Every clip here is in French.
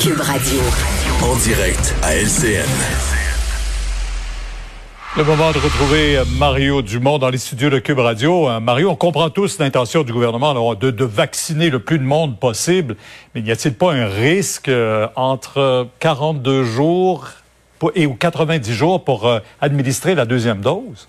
Cube Radio. En direct à LCN. Le moment de retrouver Mario Dumont dans les studios de Cube Radio. Euh, Mario, on comprend tous l'intention du gouvernement de, de, vacciner le plus de monde possible, mais n'y a-t-il pas un risque euh, entre 42 jours et ou 90 jours pour euh, administrer la deuxième dose?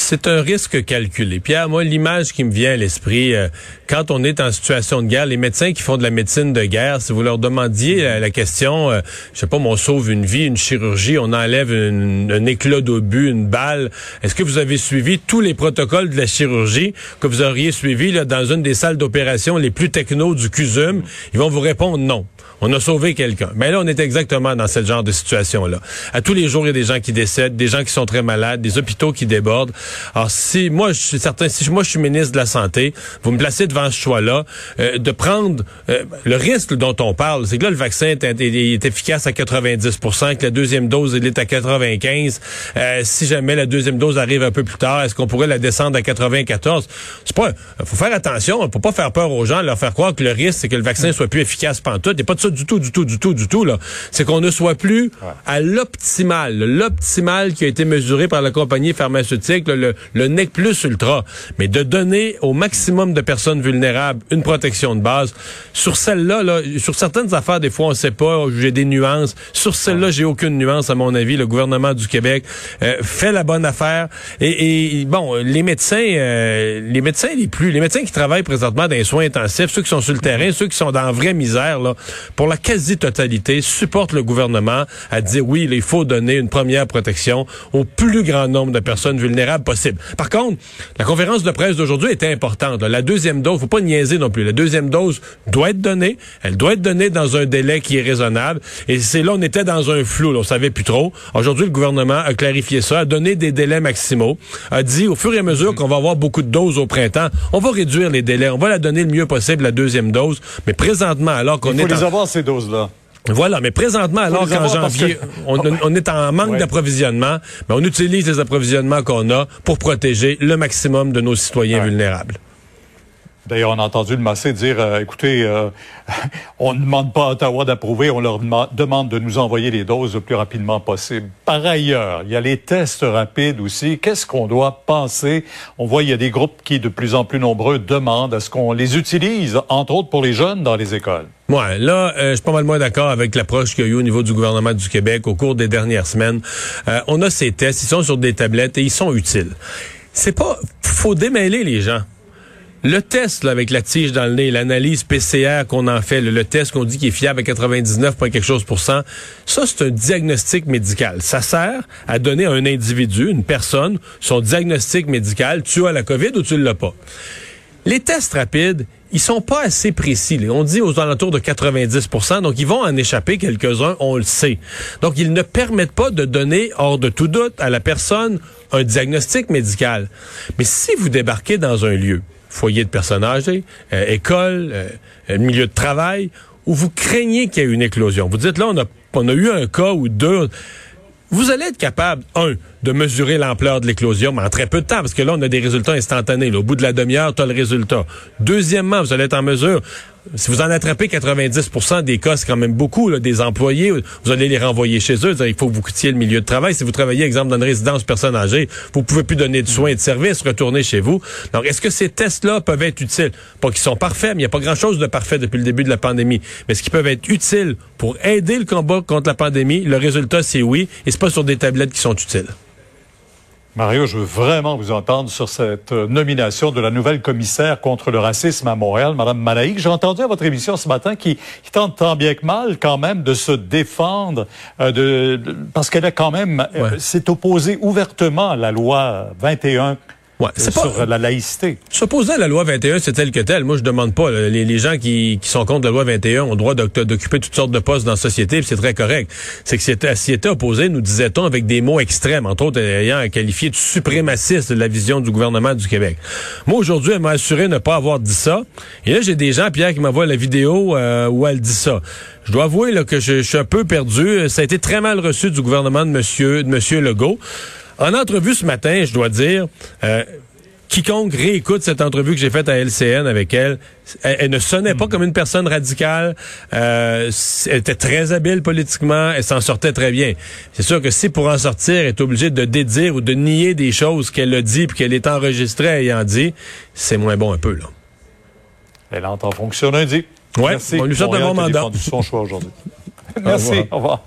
C'est un risque calculé. Pierre, moi, l'image qui me vient à l'esprit, euh, quand on est en situation de guerre, les médecins qui font de la médecine de guerre, si vous leur demandiez euh, la question, euh, je sais pas, on sauve une vie, une chirurgie, on enlève un éclat d'obus, une balle, est-ce que vous avez suivi tous les protocoles de la chirurgie que vous auriez suivi là, dans une des salles d'opération les plus techno du CUSUM? Ils vont vous répondre non. On a sauvé quelqu'un. Mais là, on est exactement dans ce genre de situation-là. À tous les jours, il y a des gens qui décèdent, des gens qui sont très malades, des hôpitaux qui débordent. Alors, si moi, je suis certain, si moi, je suis ministre de la Santé, vous me placez devant ce choix-là, euh, de prendre euh, le risque dont on parle, c'est que là, le vaccin est, est, efficace à 90% que la deuxième dose, elle est à 95 euh, Si jamais la deuxième dose arrive un peu plus tard, est-ce qu'on pourrait la descendre à 94 C'est pas... faut faire attention, on peut pas faire peur aux gens, leur faire croire que le risque, c'est que le vaccin soit plus efficace pantoute. Il n'y a pas de ça du tout, du tout, du tout, du tout, là. C'est qu'on ne soit plus à l'optimal, l'optimal qui a été mesuré par la compagnie pharmaceutique, le, le NEC plus ultra, mais de donner au maximum de personnes vulnérables une protection de base. Sur celle-là, là, sur certaines affaires, des fois, on sait pas, j'ai des nuances. Sur celle-là, j'ai aucune nuance, à mon avis. Le gouvernement du Québec euh, fait la bonne affaire. Et, bon, les médecins, euh, les médecins les plus, les médecins qui travaillent présentement dans les soins intensifs, ceux qui sont sur le terrain, ceux qui sont dans la vraie misère, là, pour la quasi-totalité, supportent le gouvernement à dire oui, il faut donner une première protection au plus grand nombre de personnes vulnérables possible. Par contre, la conférence de presse d'aujourd'hui était importante. La deuxième dose, faut pas niaiser non plus. La deuxième dose doit être donnée. Elle doit être donnée dans un délai qui est raisonnable. Et c'est là, on était dans un flou. Là, on savait plus trop. Aujourd'hui, le gouvernement a clarifié ça, a donné des délais maximaux, a dit au fur et à mesure qu'on va avoir beaucoup de doses au printemps, on va réduire les délais. On va la donner le mieux possible, la deuxième dose. Mais présentement, alors qu'on est... Il faut les avoir, ces doses-là. Voilà, mais présentement, alors qu'en janvier, on, est en manque d'approvisionnement, mais on utilise les approvisionnements qu'on a pour protéger le maximum de nos citoyens vulnérables. D'ailleurs, on a entendu le Massé dire, euh, écoutez, euh, on ne demande pas à Ottawa d'approuver, on leur demande de nous envoyer les doses le plus rapidement possible. Par ailleurs, il y a les tests rapides aussi. Qu'est-ce qu'on doit penser? On voit, il y a des groupes qui, de plus en plus nombreux, demandent à ce qu'on les utilise, entre autres pour les jeunes dans les écoles. Ouais, là, euh, je suis pas mal moins d'accord avec l'approche qu'il y a eu au niveau du gouvernement du Québec au cours des dernières semaines. on a ces tests, ils sont sur des tablettes et ils sont utiles. C'est pas, faut démêler les gens. Le test avec la tige dans le nez, l'analyse PCR qu'on en fait, le, test qu'on dit qui est fiable à 99, quelque chose pour cent, ça c'est un diagnostic médical. Ça sert à donner à un individu, une personne, son diagnostic médical. Tu as la COVID ou tu ne l'as pas. Les tests rapides, ils sont pas assez précis. On dit aux alentours de 90% donc ils vont en échapper quelques-uns, on le sait. Donc ils ne permettent pas de donner, hors de tout doute, à la personne un diagnostic médical. Mais si vous débarquez dans un lieu, foyer de personnes âgées, euh, école, euh, milieu de travail, où vous craignez qu'il y ait une éclosion. Vous dites là, on a, on a eu un cas ou deux. Vous allez être capable, un, de mesurer l'ampleur de l'éclosion, mais en très peu de temps, parce que là, on a des résultats instantanés. Au bout de la demi-heure, tu as le résultat. Deuxièmement, vous allez être en mesure, si vous en attrapez 90% des cas, c'est quand même beaucoup, là, des employés, vous allez les renvoyer chez eux. Il faut que vous coûtiez le milieu de travail. Si vous travaillez, exemple, dans une résidence personne âgée, vous pouvez plus donner de soins et de services, retourner chez vous. Donc, est-ce que ces tests-là peuvent être utiles? Pas qu'ils sont parfaits, mais il n'y a pas grand-chose de parfait depuis le début de la pandémie. Mais est-ce qu'ils peuvent être utiles pour aider le combat contre la pandémie? Le résultat, c'est oui. Et c'est pas sur des tablettes qui sont utiles. Mario, je veux vraiment vous entendre sur cette euh, nomination de la nouvelle commissaire contre le racisme à Montréal, Madame Malaïque. J'ai entendu à votre émission ce matin qui, tente tant bien que mal quand même de se défendre euh, de, parce qu'elle a quand même euh, s'est opposée ouvertement à la loi 21 Ouais, c'est sur la laïcité. S'opposer à la loi 21, c'est tel que tel. Moi, je demande pas. Les, les, gens qui, qui, sont contre la loi 21 ont le droit d'occuper toutes sortes de postes dans la société, c'est très correct. C'est que s'y était opposé, nous disait-on, avec des mots extrêmes, entre autres ayant qualifié de suprémaciste de la vision du gouvernement du Québec. Moi, aujourd'hui, elle m'a assuré ne pas avoir dit ça. Et là, j'ai des gens, Pierre, qui m'envoient la vidéo euh, où elle dit ça. Je dois avouer là, que je, je, suis un peu perdu. Ça a été très mal reçu du gouvernement de Monsieur, de Monsieur Legault. En entrevue ce matin, je dois dire, euh, quiconque réécoute cette entrevue que j'ai faite à LCN avec elle, elle, ne sonnait pas hmm. comme une personne radicale. Euh, elle était très habile politiquement. Elle s'en sortait très bien. C'est sûr que si pour en sortir, elle est obligée de dédire ou de nier des choses qu'elle a dit puis qu'elle est enregistrée ayant dit, c'est moins bon un peu là. Elle entre en fonction lundi. Ouais, on lui souhaite un bon mandat. son choix aujourd'hui. Merci. Au revoir.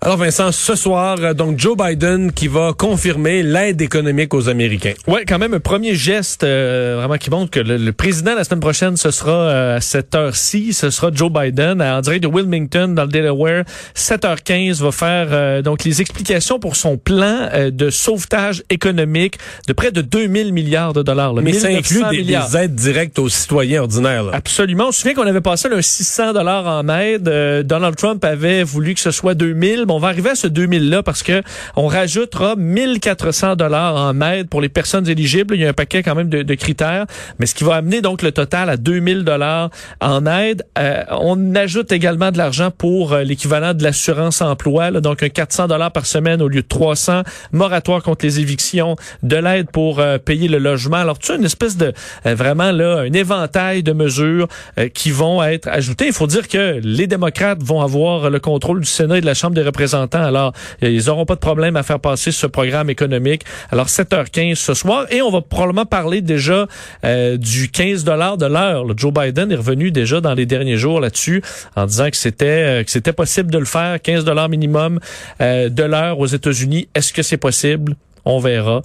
Alors Vincent, ce soir, euh, donc Joe Biden qui va confirmer l'aide économique aux Américains. Ouais, quand même un premier geste euh, vraiment qui montre que le, président la semaine prochaine ce sera euh, à cette heure-ci, ce sera Joe Biden en direct de Wilmington dans le Delaware, 7h15 va faire donc les explications pour son plan de sauvetage économique de près de 2000 milliards de dollars. Mais ça inclut des, aides directes aux citoyens ordinaires. Là. Absolument. On se souvient qu'on avait passé un 600 dollars en aide. Donald Trump avait voulu que ce soit 2000 on va arriver à ce 2000-là parce que on rajoutera 1400 dollars en aide pour les personnes éligibles. Il y a un paquet quand même de, critères, mais ce qui va amener donc le total à 2000 dollars en aide. Euh, on ajoute également de l'argent pour euh, l'équivalent de l'assurance emploi, donc un 400 dollars par semaine au lieu de 300, moratoire contre les évictions, de l'aide pour euh, payer le logement. Alors tu as une espèce de vraiment là un éventail de mesures qui vont être ajoutées. Il faut dire que les démocrates vont avoir le contrôle du Sénat et de la Chambre des représentants alors, ils n'auront pas de problème à faire passer ce programme économique. Alors, 7h15 ce soir. Et on va probablement parler déjà euh, du 15 dollars de l'heure. Joe Biden est revenu déjà dans les derniers jours là-dessus en disant que c'était euh, que c'était possible de le faire. 15 dollars minimum euh, de l'heure aux États-Unis. Est-ce que c'est possible? On verra.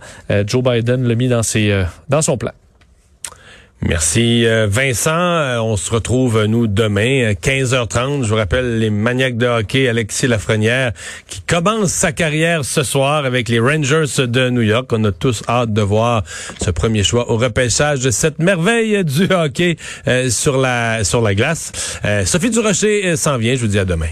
Joe Biden l'a mis dans, ses, dans son plan. Merci euh, Vincent. Euh, on se retrouve nous demain 15h30. Je vous rappelle les maniaques de hockey Alexis Lafrenière qui commence sa carrière ce soir avec les Rangers de New York. On a tous hâte de voir ce premier choix au repêchage de cette merveille du hockey euh, sur la sur la glace. Sophie Durocher s'en vient. Je vous dis à demain.